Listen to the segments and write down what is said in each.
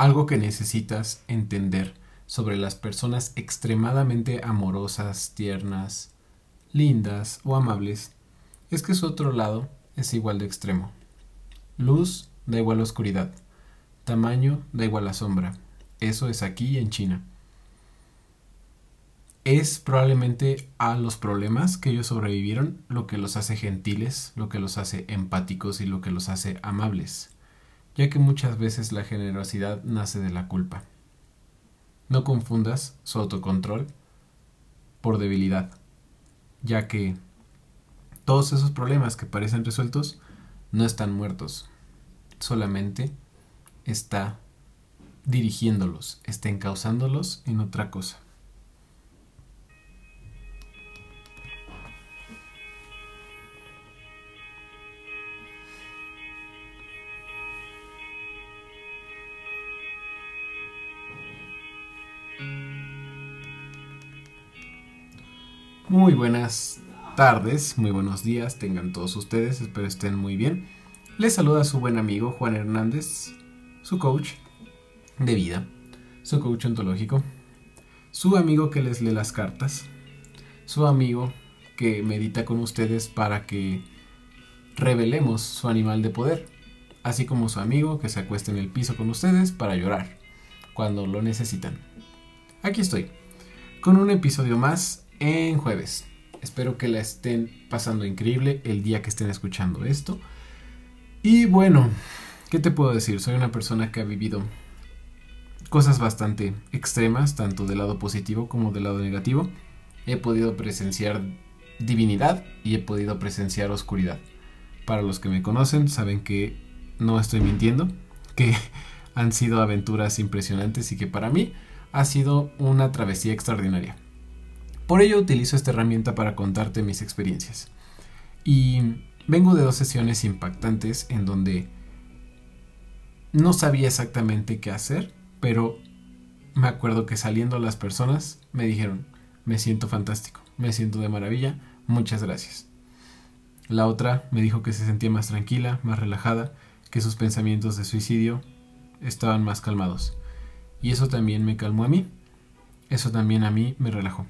algo que necesitas entender sobre las personas extremadamente amorosas, tiernas, lindas o amables es que su otro lado es igual de extremo. Luz da igual a oscuridad. Tamaño da igual a sombra. Eso es aquí en China. Es probablemente a los problemas que ellos sobrevivieron lo que los hace gentiles, lo que los hace empáticos y lo que los hace amables, ya que muchas veces la generosidad nace de la culpa. No confundas su autocontrol por debilidad, ya que todos esos problemas que parecen resueltos no están muertos, solamente está dirigiéndolos, está encauzándolos en otra cosa. Muy buenas tardes, muy buenos días, tengan todos ustedes, espero estén muy bien. Les saluda su buen amigo Juan Hernández, su coach de vida, su coach ontológico, su amigo que les lee las cartas, su amigo que medita con ustedes para que revelemos su animal de poder, así como su amigo que se acuesta en el piso con ustedes para llorar cuando lo necesitan. Aquí estoy, con un episodio más en jueves. Espero que la estén pasando increíble el día que estén escuchando esto. Y bueno, ¿qué te puedo decir? Soy una persona que ha vivido cosas bastante extremas, tanto del lado positivo como del lado negativo. He podido presenciar divinidad y he podido presenciar oscuridad. Para los que me conocen saben que no estoy mintiendo, que han sido aventuras impresionantes y que para mí ha sido una travesía extraordinaria. Por ello utilizo esta herramienta para contarte mis experiencias. Y vengo de dos sesiones impactantes en donde no sabía exactamente qué hacer, pero me acuerdo que saliendo las personas me dijeron, me siento fantástico, me siento de maravilla, muchas gracias. La otra me dijo que se sentía más tranquila, más relajada, que sus pensamientos de suicidio estaban más calmados. Y eso también me calmó a mí. Eso también a mí me relajó.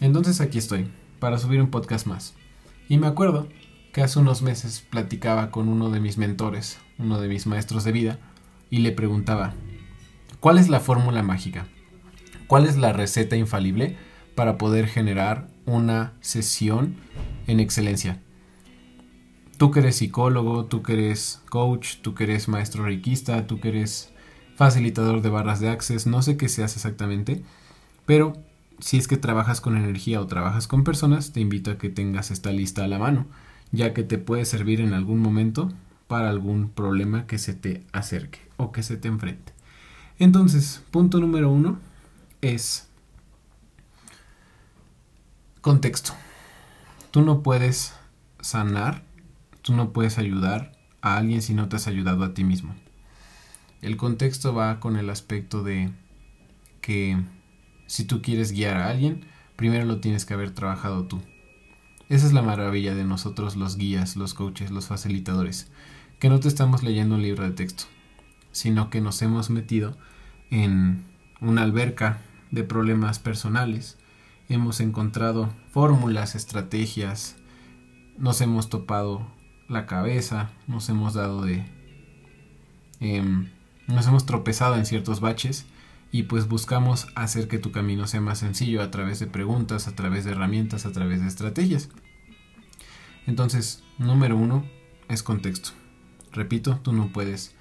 Entonces aquí estoy, para subir un podcast más. Y me acuerdo que hace unos meses platicaba con uno de mis mentores, uno de mis maestros de vida, y le preguntaba, ¿cuál es la fórmula mágica? ¿Cuál es la receta infalible para poder generar una sesión en excelencia? Tú que eres psicólogo, tú que eres coach, tú que eres maestro reikista, tú que eres facilitador de barras de access, no sé qué seas exactamente, pero si es que trabajas con energía o trabajas con personas, te invito a que tengas esta lista a la mano, ya que te puede servir en algún momento para algún problema que se te acerque o que se te enfrente. Entonces, punto número uno es contexto. Tú no puedes sanar, tú no puedes ayudar a alguien si no te has ayudado a ti mismo. El contexto va con el aspecto de que si tú quieres guiar a alguien, primero lo tienes que haber trabajado tú. Esa es la maravilla de nosotros los guías, los coaches, los facilitadores, que no te estamos leyendo un libro de texto, sino que nos hemos metido en una alberca de problemas personales, hemos encontrado fórmulas, estrategias, nos hemos topado la cabeza, nos hemos dado de... Em, nos hemos tropezado en ciertos baches y pues buscamos hacer que tu camino sea más sencillo a través de preguntas, a través de herramientas, a través de estrategias. Entonces, número uno es contexto. Repito, tú no puedes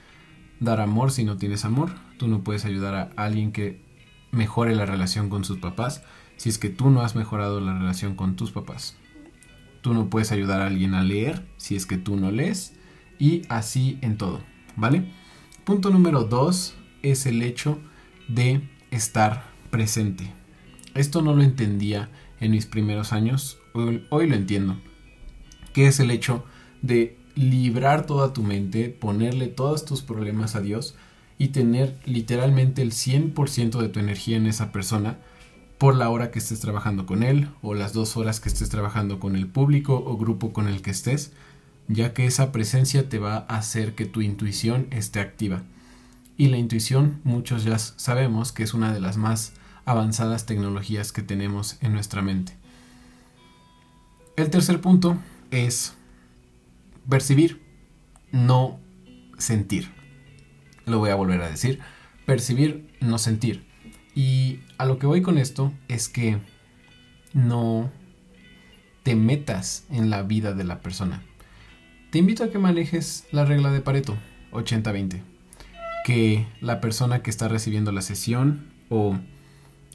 dar amor si no tienes amor, tú no puedes ayudar a alguien que mejore la relación con sus papás si es que tú no has mejorado la relación con tus papás. Tú no puedes ayudar a alguien a leer si es que tú no lees y así en todo, ¿vale? Punto número dos es el hecho de estar presente. Esto no lo entendía en mis primeros años, hoy, lo entiendo. Que es el hecho de librar toda tu mente, ponerle todos tus problemas a Dios y tener literalmente el 100% de tu energía en esa persona por la hora que estés trabajando con él o las dos horas que estés trabajando con el público o grupo con el que estés, ya que esa presencia te va a hacer que tu intuición esté activa Y la intuición, muchos ya sabemos que es una de las más avanzadas tecnologías que tenemos en nuestra mente. El tercer punto es percibir, no sentir. Lo voy a volver a decir. Percibir, no sentir. Y a lo que voy con esto es que no te metas en la vida de la persona. Te invito a que manejes la regla de Pareto, 80-20. Que la persona que está recibiendo la sesión o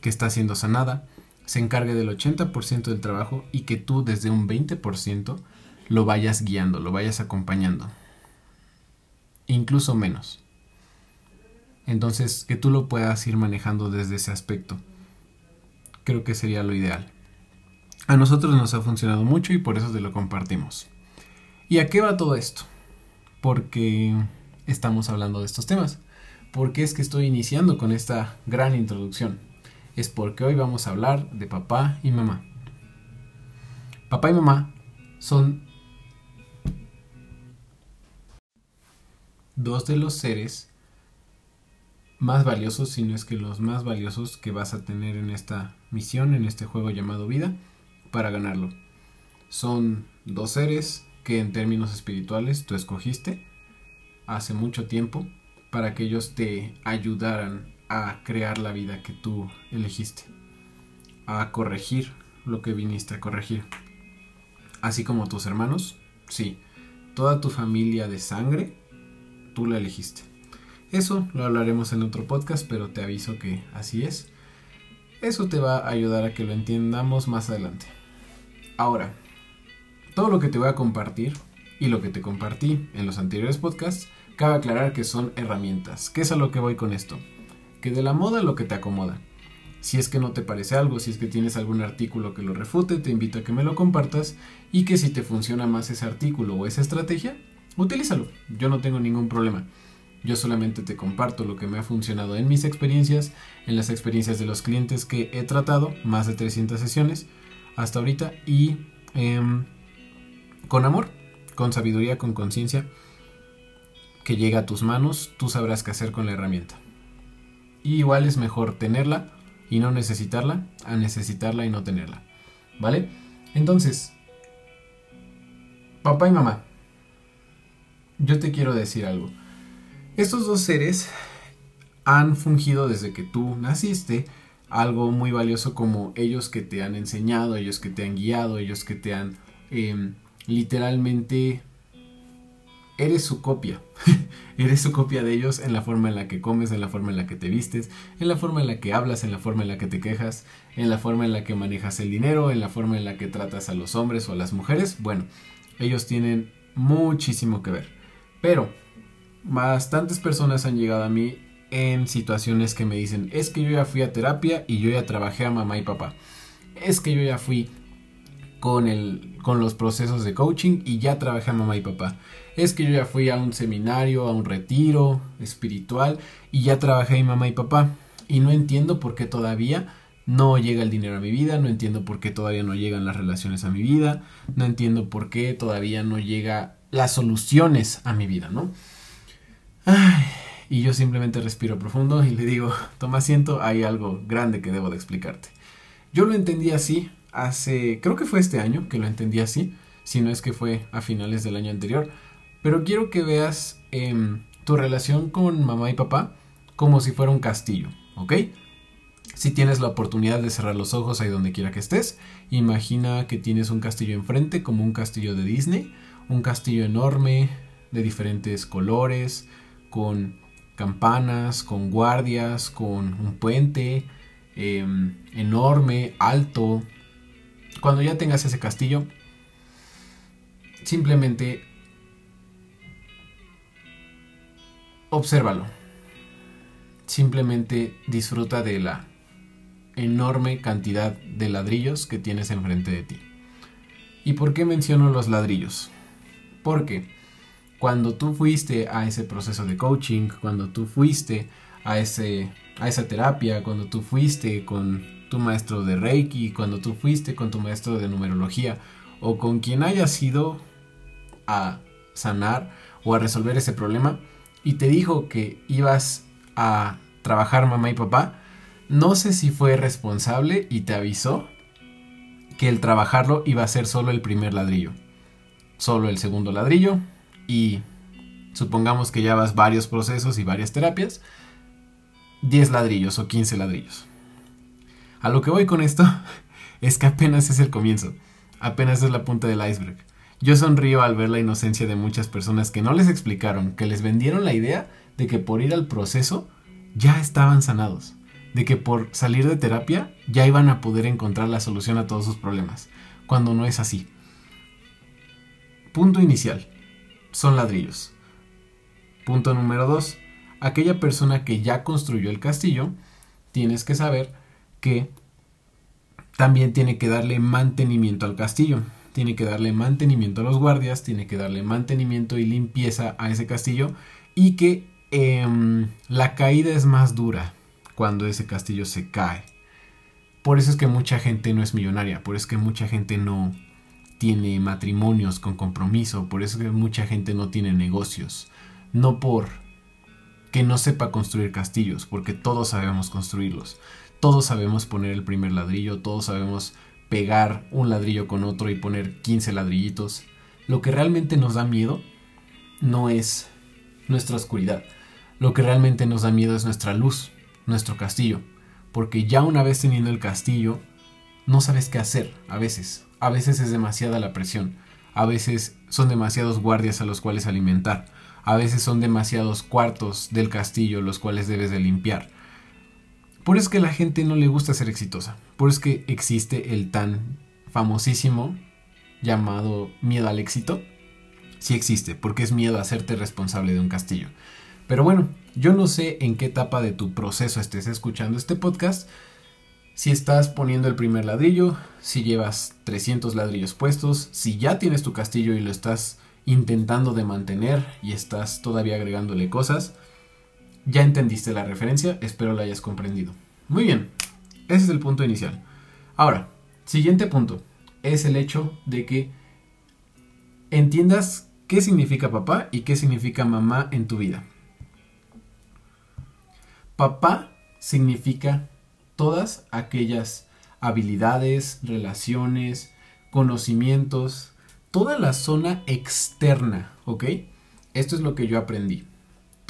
que está siendo sanada se encargue del 80% del trabajo y que tú desde un 20% lo vayas guiando, lo vayas acompañando. Incluso menos. Entonces, que tú lo puedas ir manejando desde ese aspecto. Creo que sería lo ideal. A nosotros nos ha funcionado mucho y por eso te lo compartimos. ¿Y a qué va todo esto? Porque estamos hablando de estos temas. Porque es que estoy iniciando con esta gran introducción? Es porque hoy vamos a hablar de papá y mamá. Papá y mamá son dos de los seres más valiosos, si no es que los más valiosos que vas a tener en esta misión, en este juego llamado vida, para ganarlo. Son dos seres que en términos espirituales tú escogiste hace mucho tiempo para que ellos te ayudaran a crear la vida que tú elegiste, a corregir lo que viniste a corregir. Así como tus hermanos, sí, toda tu familia de sangre, tú la elegiste. Eso lo hablaremos en otro podcast, pero te aviso que así es. Eso te va a ayudar a que lo entiendamos más adelante. Ahora, todo lo que te voy a compartir y lo que te compartí en los anteriores podcasts, cabe aclarar que son herramientas. ¿Qué es a lo que voy con esto? que de la moda lo que te acomoda. Si es que no te parece algo, si es que tienes algún artículo que lo refute, te invito a que me lo compartas y que si te funciona más ese artículo o esa estrategia, utilízalo. Yo no tengo ningún problema. Yo solamente te comparto lo que me ha funcionado en mis experiencias, en las experiencias de los clientes que he tratado, más de 300 sesiones hasta ahorita, y em, con amor, con sabiduría, con conciencia, que llega a tus manos, tú sabrás qué hacer con la herramienta. Y igual es mejor tenerla y no necesitarla a necesitarla y no tenerla. ¿Vale? Entonces, papá y mamá, yo te quiero decir algo. Estos dos seres han fungido desde que tú naciste algo muy valioso como ellos que te han enseñado, ellos que te han guiado, ellos que te han em, literalmente eres su copia. eres su copia de ellos en la forma en la que comes, en la forma en la que te vistes, en la forma en la que hablas, en la forma en la que te quejas, en la forma en la que manejas el dinero, en la forma en la que tratas a los hombres o a las mujeres. Bueno, ellos tienen muchísimo que ver. Pero bastantes personas han llegado a mí en situaciones que me dicen, es que yo ya fui a terapia y yo ya trabajé a mamá y papá. Es que yo ya fui con, el, con los procesos de coaching y ya trabajé mamá y papá. Es que yo ya fui a un seminario, a un retiro espiritual y ya trabajé a mamá y papá. Y no entiendo por qué todavía no llega el dinero a mi vida, no entiendo por qué todavía no llegan las relaciones a mi vida, no entiendo por qué todavía no llega las soluciones a mi vida, ¿no? y yo simplemente respiro profundo y le digo, toma asiento, hay algo grande que debo de explicarte. Yo lo entendí así hace, creo que fue este año que lo entendí así, si no es que fue a finales del año anterior, pero quiero que veas em, tu relación con mamá y papá como si fuera un castillo, ¿ok? Si tienes la oportunidad de cerrar los ojos ahí donde quiera que estés, imagina que tienes un castillo enfrente como un castillo de Disney, un castillo enorme de diferentes colores, con campanas, con guardias, con un puente em, enorme, alto, cuando ya tengas ese castillo, simplemente obsérvalo. Simplemente disfruta de la enorme cantidad de ladrillos que tienes enfrente de ti. ¿Y por qué menciono los ladrillos? Porque cuando tú fuiste a ese proceso de coaching, cuando tú fuiste a, ese, a esa terapia, cuando tú fuiste con tu maestro de Reiki, cuando tú fuiste con tu maestro de numerología o con quien hayas ido a sanar o a resolver ese problema y te dijo que ibas a trabajar mamá y papá, no sé si fue responsable y te avisó que el trabajarlo iba a ser solo el primer ladrillo, solo el segundo ladrillo y supongamos que ya vas varios procesos y varias terapias, 10 ladrillos o 15 ladrillos. A lo que voy con esto es que apenas es el comienzo, apenas es la punta del iceberg. Yo sonrío al ver la inocencia de muchas personas que no les explicaron, que les vendieron la idea de que por ir al proceso ya estaban sanados, de que por salir de terapia ya iban a poder encontrar la solución a todos sus problemas, cuando no es así. Punto inicial. Son ladrillos. Punto número 2. Aquella persona que ya construyó el castillo, tienes que saber que también tiene que darle mantenimiento al castillo. Tiene que darle mantenimiento a los guardias, tiene que darle mantenimiento y limpieza a ese castillo y que em, la caída es más dura cuando ese castillo se cae. Por eso es que mucha gente no es millonaria, por eso es que mucha gente no tiene matrimonios con compromiso, por eso es que mucha gente no tiene negocios. No por que no sepa construir castillos, porque todos sabemos construirlos. Todos sabemos poner el primer ladrillo, todos sabemos pegar un ladrillo con otro y poner 15 ladrillitos. Lo que realmente nos da miedo no es nuestra oscuridad. Lo que realmente nos da miedo es nuestra luz, nuestro castillo. Porque ya una vez teniendo el castillo, no sabes qué hacer a veces. A veces es demasiada la presión. A veces son demasiados guardias a los cuales alimentar. A veces son demasiados cuartos del castillo los cuales debes de limpiar. Por eso es que la gente no le gusta ser exitosa. Por eso es que existe el tan famosísimo llamado miedo al éxito. Sí existe, porque es miedo a hacerte responsable de un castillo. Pero bueno, yo no sé en qué etapa de tu proceso estés escuchando este podcast. Si estás poniendo el primer ladrillo, si llevas 300 ladrillos puestos, si ya tienes tu castillo y lo estás intentando de mantener y estás todavía agregándole cosas, ya entendiste la referencia, espero la hayas comprendido. Muy bien, ese es el punto inicial. Ahora, siguiente punto, es el hecho de que entiendas qué significa papá y qué significa mamá en tu vida. Papá significa todas aquellas habilidades, relaciones, conocimientos, toda la zona externa, ¿ok? Esto es lo que yo aprendí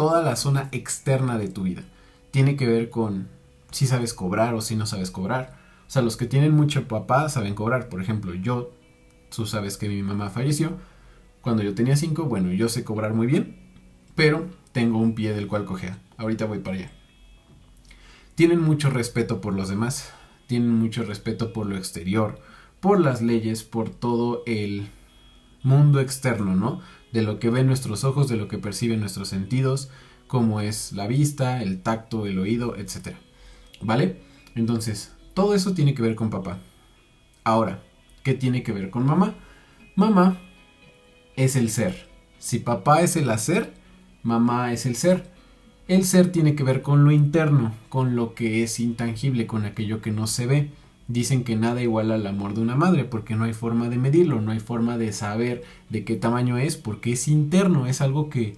toda la zona externa de tu vida. Tiene que ver con si sabes cobrar o si no sabes cobrar. O sea, los que tienen mucho papá saben cobrar. Por ejemplo, yo, tú sabes que mi mamá falleció cuando yo tenía 5. Bueno, yo sé cobrar muy bien, pero tengo un pie del cual cojear. Ahorita voy para allá. Tienen mucho respeto por los demás. Tienen mucho respeto por lo exterior, por las leyes, por todo el mundo externo, ¿no? De lo que ven nuestros ojos, de lo que perciben nuestros sentidos, como es la vista, el tacto, el oído, etc. ¿Vale? Entonces, todo eso tiene que ver con papá. Ahora, ¿qué tiene que ver con mamá? Mamá es el ser. Si papá es el hacer, mamá es el ser. El ser tiene que ver con lo interno, con lo que es intangible, con aquello que no se ve dicen que nada iguala al amor de una madre porque no hay forma de medirlo, no hay forma de saber de qué tamaño es porque es interno, es algo que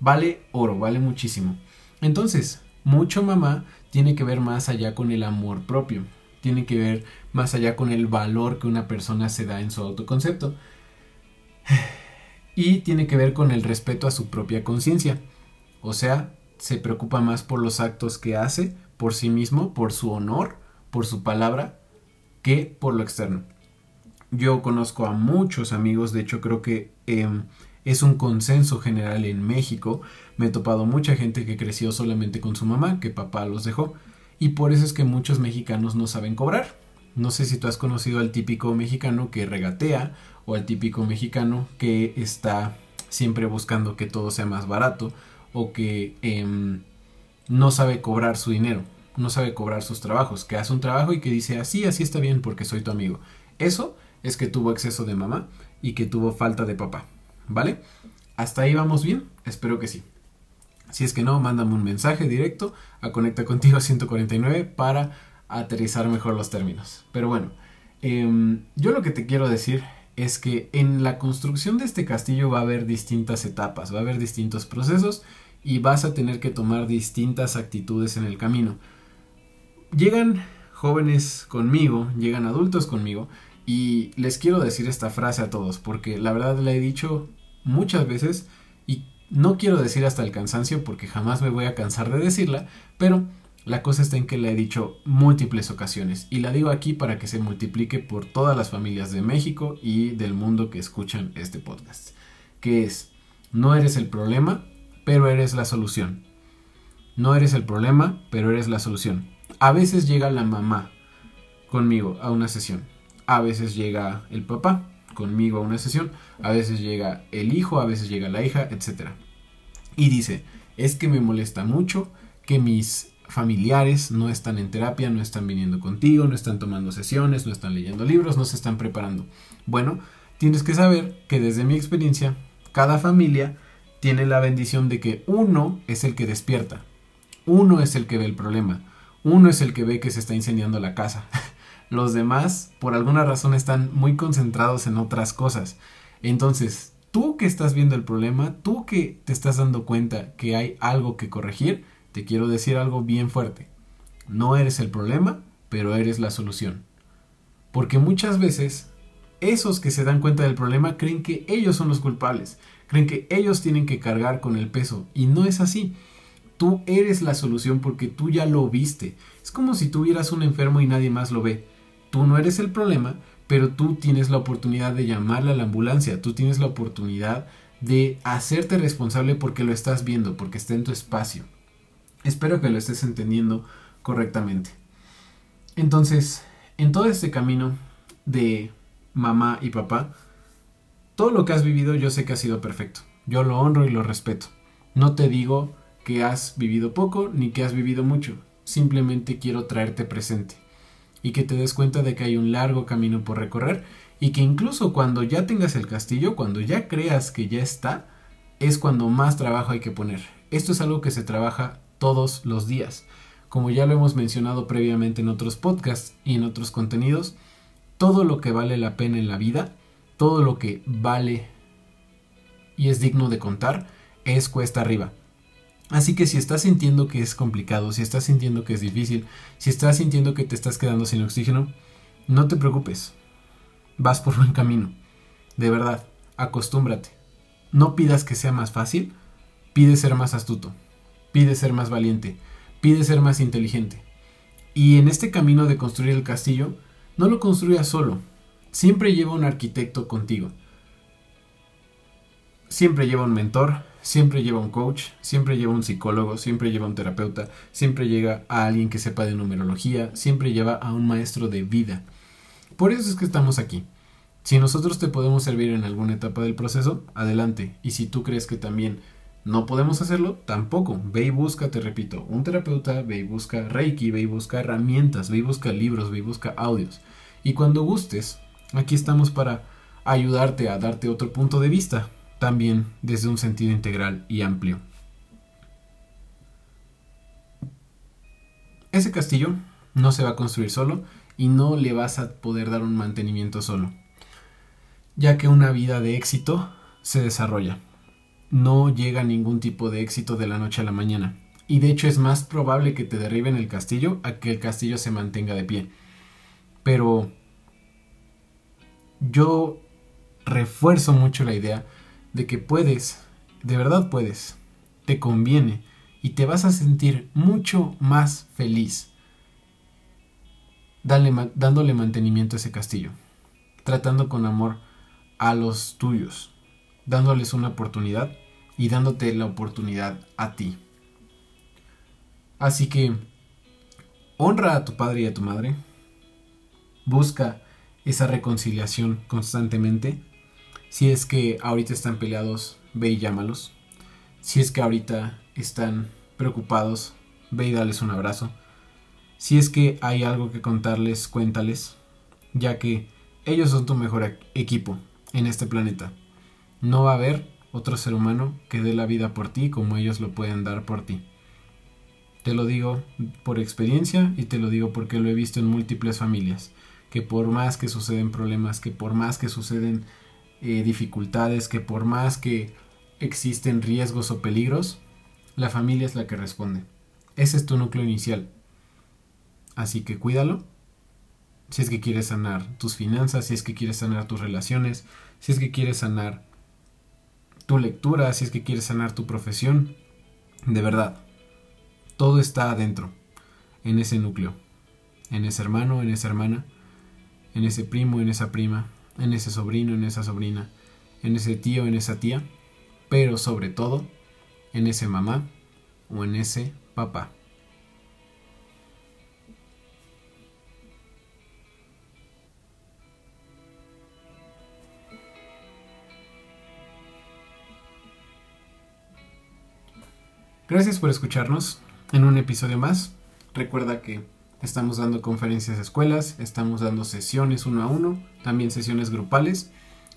vale oro, vale muchísimo. Entonces, mucho mamá tiene que ver más allá con el amor propio, tiene que ver más allá con el valor que una persona se da en su autoconcepto y tiene que ver con el respeto a su propia conciencia. O sea, se preocupa más por los actos que hace, por sí mismo, por su honor, por su palabra, que por lo externo. Yo conozco a muchos amigos, de hecho creo que em, es un consenso general en México. Me he topado mucha gente que creció solamente con su mamá, que papá los dejó, y por eso es que muchos mexicanos no saben cobrar. No sé si tú has conocido al típico mexicano que regatea o al típico mexicano que está siempre buscando que todo sea más barato o que em, no sabe cobrar su dinero no sabe cobrar sus trabajos, que hace un trabajo y que dice así, así está bien porque soy tu amigo. Eso es que tuvo exceso de mamá y que tuvo falta de papá. ¿Vale? ¿Hasta ahí vamos bien? Espero que sí. Si es que no, mándame un mensaje directo a Conecta Contigo 149 para aterrizar mejor los términos. Pero bueno, em, yo lo que te quiero decir es que en la construcción de este castillo va a haber distintas etapas, va a haber distintos procesos y vas a tener que tomar distintas actitudes en el camino. Llegan jóvenes conmigo, llegan adultos conmigo y les quiero decir esta frase a todos porque la verdad la he dicho muchas veces y no quiero decir hasta el cansancio porque jamás me voy a cansar de decirla, pero la cosa está en que la he dicho múltiples ocasiones y la digo aquí para que se multiplique por todas las familias de México y del mundo que escuchan este podcast, que es, no eres el problema, pero eres la solución. No eres el problema, pero eres la solución. A veces llega la mamá conmigo a una sesión, a veces llega el papá conmigo a una sesión, a veces llega el hijo, a veces llega la hija, etc. Y dice, es que me molesta mucho que mis familiares no están en terapia, no están viniendo contigo, no están tomando sesiones, no están leyendo libros, no se están preparando. Bueno, tienes que saber que desde mi experiencia, cada familia tiene la bendición de que uno es el que despierta, uno es el que ve el problema, uno es el que ve que se está incendiando la casa. Los demás, por alguna razón, están muy concentrados en otras cosas. Entonces, tú que estás viendo el problema, tú que te estás dando cuenta que hay algo que corregir, te quiero decir algo bien fuerte. No eres el problema, pero eres la solución. Porque muchas veces esos que se dan cuenta del problema creen que ellos son los culpables, creen que ellos tienen que cargar con el peso y no es así. Tú eres la solución porque tú ya lo viste. Es como si tuvieras un enfermo y nadie más lo ve. Tú no eres el problema, pero tú tienes la oportunidad de llamarle a la ambulancia, tú tienes la oportunidad de hacerte responsable porque lo estás viendo, porque está en tu espacio. Espero que lo estés entendiendo correctamente. Entonces, en todo este camino de mamá y papá, todo lo que has vivido yo sé que ha sido perfecto. Yo lo honro y lo respeto. No te digo que has vivido poco ni que has vivido mucho. Simplemente quiero traerte presente y que te des cuenta de que hay un largo camino por recorrer y que incluso cuando ya tengas el castillo, cuando ya creas que ya está, es cuando más trabajo hay que poner. Esto es algo que se trabaja todos los días. Como ya lo hemos mencionado previamente en otros podcasts y en otros contenidos, todo lo que vale la pena en la vida, todo lo que vale y es digno de contar, es cuesta arriba. Así que si estás sintiendo que es complicado, si estás sintiendo que es difícil, si estás sintiendo que te estás quedando sin oxígeno, no te preocupes. Vas por buen camino. De verdad, acostúmbrate. No pidas que sea más fácil, pide ser más astuto pide ser más valiente, pide ser más inteligente. Y en este camino de construir el castillo, no lo construyas solo, siempre lleva un arquitecto contigo. Siempre lleva un mentor, siempre lleva un coach, siempre lleva un psicólogo, siempre lleva un terapeuta, siempre llega a alguien que sepa de numerología, siempre lleva a un maestro de vida. Por eso es que estamos aquí. Si nosotros te podemos servir en alguna etapa del proceso, adelante. Y si tú crees que también no podemos hacerlo tampoco. Ve y busca, te repito, un terapeuta, ve y busca Reiki, ve y busca herramientas, ve y busca libros, ve y busca audios. Y cuando gustes, aquí estamos para ayudarte a darte otro punto de vista, también desde un sentido integral y amplio. Ese castillo no se va a construir solo y no le vas a poder dar un mantenimiento solo, ya que una vida de éxito se desarrolla no llega ningún tipo de éxito de la noche a la mañana. Y de hecho es más probable que te derriben el castillo a que el castillo se mantenga de pie. Pero yo refuerzo mucho la idea de que puedes, de verdad puedes, te conviene y te vas a sentir mucho más feliz dándole mantenimiento a ese castillo, tratando con amor a los tuyos, dándoles una oportunidad y dándote la oportunidad a ti. Así que honra a tu padre y a tu madre, busca esa reconciliación constantemente. Si es que ahorita están peleados, ve y llámalos. Si es que ahorita están preocupados, ve y dales un abrazo. Si es que hay algo que contarles, cuéntales, ya que ellos son tu mejor equipo en este planeta. No va a haber otro ser humano que dé la vida por ti como ellos lo pueden dar por ti. Te lo digo por experiencia y te lo digo porque lo he visto en múltiples familias, que por más que suceden problemas, que por más que suceden eh, dificultades, que por más que existen riesgos o peligros, La familia es la que responde. Ese es tu núcleo inicial. Así que cuídalo. Si es que quieres sanar tus finanzas, si es que quieres sanar tus relaciones, si es que quieres sanar tu lectura, si es que quieres sanar tu profesión. De verdad, todo está adentro, en ese núcleo, en ese hermano, en esa hermana, en ese primo, en esa prima, en ese sobrino, en esa sobrina, en ese tío, en esa tía, pero sobre todo en ese mamá o en ese papá. Gracias por escucharnos en un episodio más. Recuerda que estamos dando conferencias a escuelas, estamos dando sesiones uno a uno, también sesiones grupales.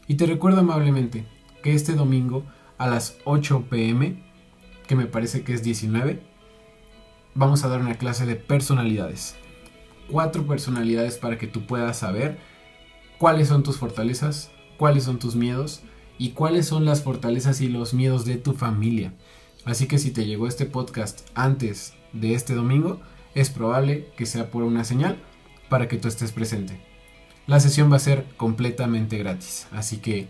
Y te recuerdo amablemente que este domingo a las 8 pm, que me parece que es 19, vamos a dar una clase de personalidades. Cuatro personalidades para que tú puedas saber cuáles son tus fortalezas, cuáles son tus miedos y cuáles son las fortalezas y los miedos de tu familia. Así que si te llegó este podcast antes de este domingo, es probable que sea por una señal para que tú estés presente. La sesión va a ser completamente gratis, así que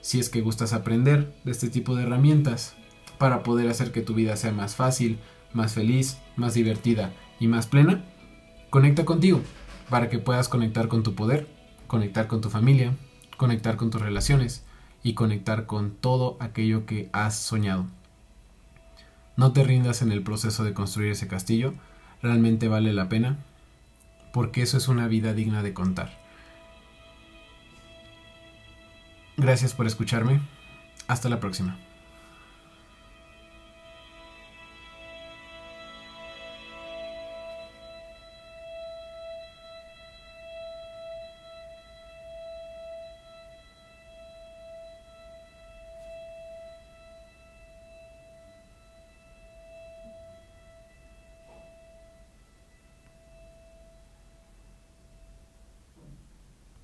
si es que gustas aprender de este tipo de herramientas para poder hacer que tu vida sea más fácil, más feliz, más divertida y más plena, conecta contigo para que puedas conectar con tu poder, conectar con tu familia, conectar con tus relaciones y conectar con todo aquello que has soñado. No te rindas en el proceso de construir ese castillo, realmente vale la pena, porque eso es una vida digna de contar. Gracias por escucharme, hasta la próxima.